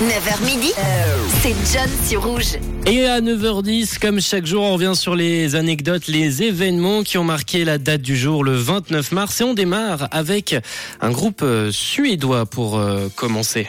9h midi, c'est John sur Rouge. Et à 9h10, comme chaque jour, on revient sur les anecdotes, les événements qui ont marqué la date du jour, le 29 mars. Et on démarre avec un groupe euh, suédois pour euh, commencer.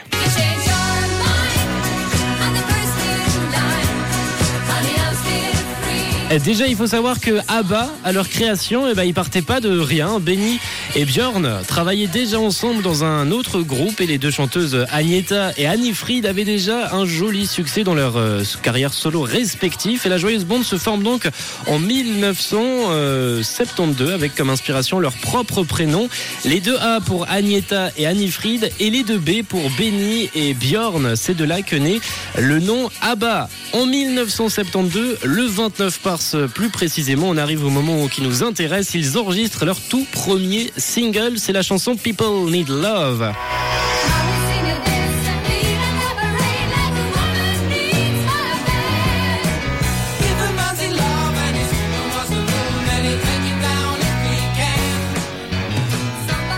Eh, Déjà, il faut savoir que ABBA, à leur création, eh ben, ils partaient pas de rien. Benny et Björn travaillaient déjà ensemble dans un autre groupe et les deux chanteuses Agneta et Annie Fried avaient déjà un joli succès dans leur euh, carrière solo respective. Et la joyeuse bande se forme donc en 1972 avec comme inspiration leur propre prénom. Les deux A pour Agneta et Annie Fried et les deux B pour Benny et Björn. C'est de là que naît le nom ABBA. En 1972, le 29 mars plus précisément, on arrive au moment qui nous intéresse. Ils enregistrent leur tout premier single, c'est la chanson People Need Love.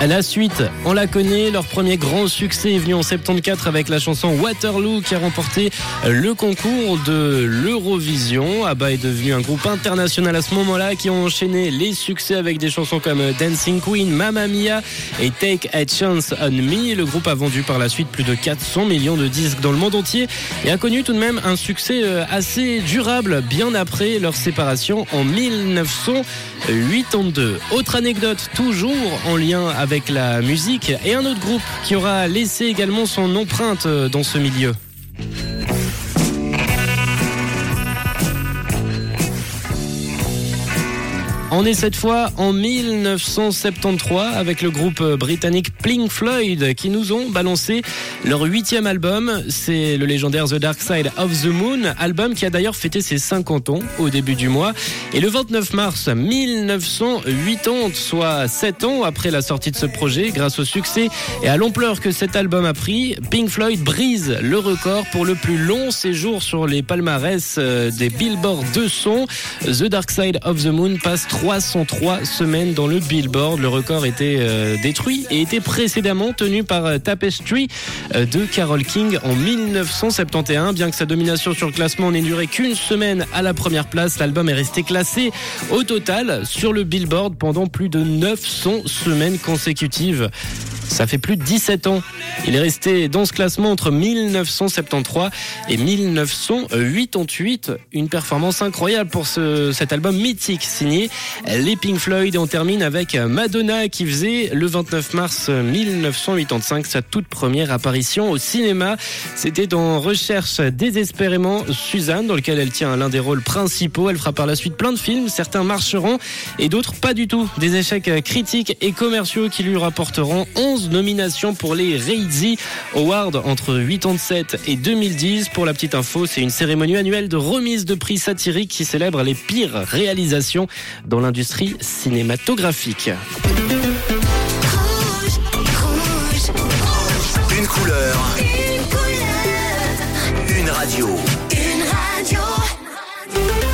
La suite, on la connaît. Leur premier grand succès est venu en 74 avec la chanson Waterloo qui a remporté le concours de l'Eurovision. ABBA est devenu un groupe international à ce moment-là qui ont enchaîné les succès avec des chansons comme Dancing Queen, Mamma Mia et Take a Chance on Me. Le groupe a vendu par la suite plus de 400 millions de disques dans le monde entier et a connu tout de même un succès euh, assez durable bien après leur séparation en 1982. Autre anecdote toujours en lien avec avec la musique et un autre groupe qui aura laissé également son empreinte dans ce milieu. On est cette fois en 1973 avec le groupe britannique Pink Floyd qui nous ont balancé leur huitième album. C'est le légendaire The Dark Side of the Moon, album qui a d'ailleurs fêté ses 50 ans au début du mois. Et le 29 mars 1980, soit 7 ans après la sortie de ce projet, grâce au succès et à l'ampleur que cet album a pris, Pink Floyd brise le record pour le plus long séjour sur les palmarès euh, des Billboard 200. The Dark Side of the Moon passe 303 semaines dans le Billboard. Le record était euh, détruit et était précédemment tenu par euh, Tapestry euh, de Carole King en 1971. Bien que sa domination sur le classement n'ait duré qu'une semaine à la première place, l'album est resté classé au total sur le Billboard pendant plus de 900 semaines consécutives. Ça fait plus de 17 ans. Il est resté dans ce classement entre 1973 et 1988. Une performance incroyable pour ce, cet album mythique signé les Pink Floyd. Et on termine avec Madonna qui faisait le 29 mars 1985 sa toute première apparition au cinéma. C'était dans Recherche désespérément Suzanne dans lequel elle tient l'un des rôles principaux. Elle fera par la suite plein de films. Certains marcheront et d'autres pas du tout. Des échecs critiques et commerciaux qui lui rapporteront 11 11 nominations pour les Reizzi Award entre 87 et 2010. Pour la petite info, c'est une cérémonie annuelle de remise de prix satirique qui célèbre les pires réalisations dans l'industrie cinématographique. Une couleur. Une couleur. Une radio. Une radio.